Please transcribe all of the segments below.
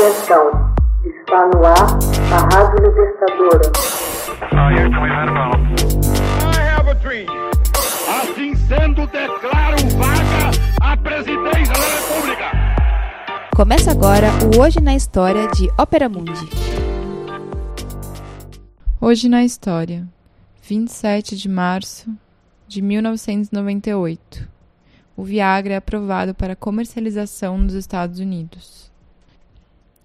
Atenção, está no ar a Rádio Libertadora. Assim sendo, declaro vaga a presidência da República. Começa agora o Hoje na História de Ópera Mundi. Hoje na História, 27 de março de 1998. O Viagra é aprovado para comercialização nos Estados Unidos.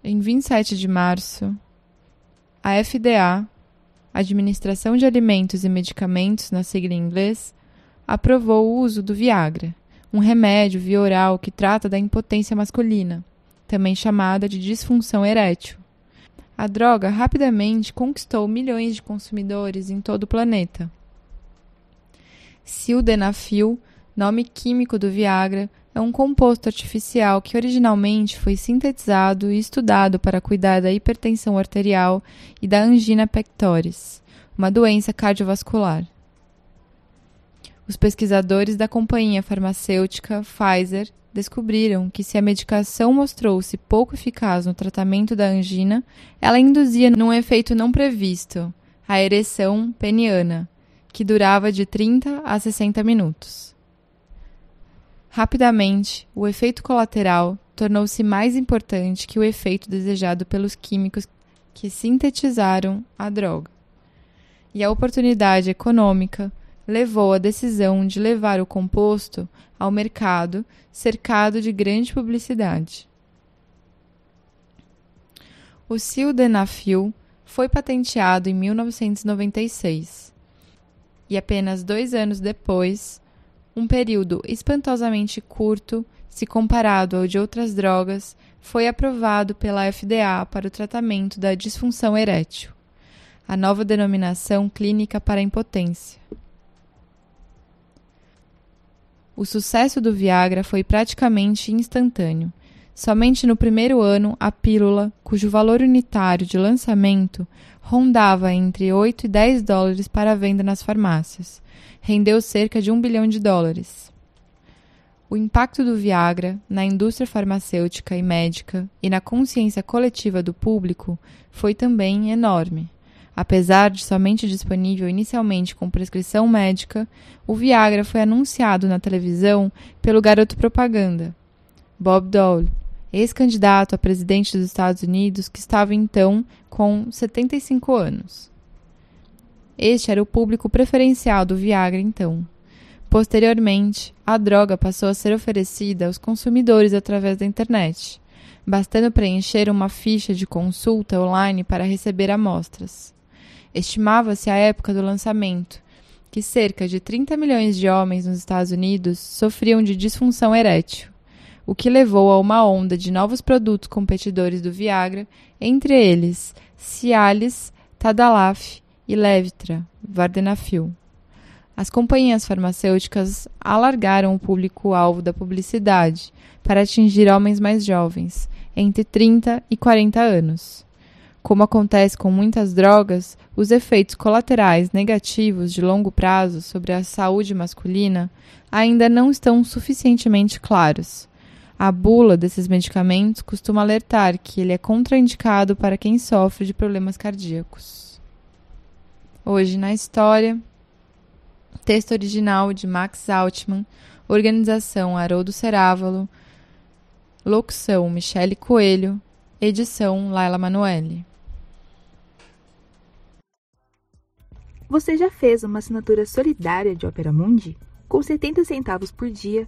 Em 27 de março, a FDA, Administração de Alimentos e Medicamentos, na sigla em inglês, aprovou o uso do Viagra, um remédio via oral que trata da impotência masculina, também chamada de disfunção erétil. A droga rapidamente conquistou milhões de consumidores em todo o planeta. Sildenafil, nome químico do Viagra, é um composto artificial que originalmente foi sintetizado e estudado para cuidar da hipertensão arterial e da angina pectoris, uma doença cardiovascular. Os pesquisadores da companhia farmacêutica Pfizer descobriram que se a medicação mostrou-se pouco eficaz no tratamento da angina, ela induzia num efeito não previsto, a ereção peniana, que durava de 30 a 60 minutos. Rapidamente, o efeito colateral tornou-se mais importante que o efeito desejado pelos químicos que sintetizaram a droga. E a oportunidade econômica levou à decisão de levar o composto ao mercado cercado de grande publicidade. O sildenafil foi patenteado em 1996 e apenas dois anos depois, um período espantosamente curto, se comparado ao de outras drogas, foi aprovado pela FDA para o tratamento da disfunção erétil, a nova denominação clínica para impotência. O sucesso do Viagra foi praticamente instantâneo. Somente no primeiro ano, a pílula, cujo valor unitário de lançamento rondava entre 8 e 10 dólares para venda nas farmácias. Rendeu cerca de 1 bilhão de dólares. O impacto do Viagra na indústria farmacêutica e médica e na consciência coletiva do público foi também enorme. Apesar de somente disponível inicialmente com prescrição médica, o Viagra foi anunciado na televisão pelo garoto propaganda, Bob Dole, ex-candidato a presidente dos Estados Unidos, que estava então com 75 anos. Este era o público preferencial do Viagra então. Posteriormente, a droga passou a ser oferecida aos consumidores através da internet, bastando preencher uma ficha de consulta online para receber amostras. Estimava-se à época do lançamento que cerca de 30 milhões de homens nos Estados Unidos sofriam de disfunção erétil o que levou a uma onda de novos produtos competidores do Viagra, entre eles Cialis, Tadalaf e Levitra, Vardenafil. As companhias farmacêuticas alargaram o público-alvo da publicidade para atingir homens mais jovens, entre 30 e 40 anos. Como acontece com muitas drogas, os efeitos colaterais negativos de longo prazo sobre a saúde masculina ainda não estão suficientemente claros. A bula desses medicamentos costuma alertar que ele é contraindicado para quem sofre de problemas cardíacos. Hoje na história, texto original de Max Altman, organização Haroldo Cerávalo, locução Michele Coelho, edição Laila Manoeli. Você já fez uma assinatura solidária de Opera Mundi? Com 70 centavos por dia,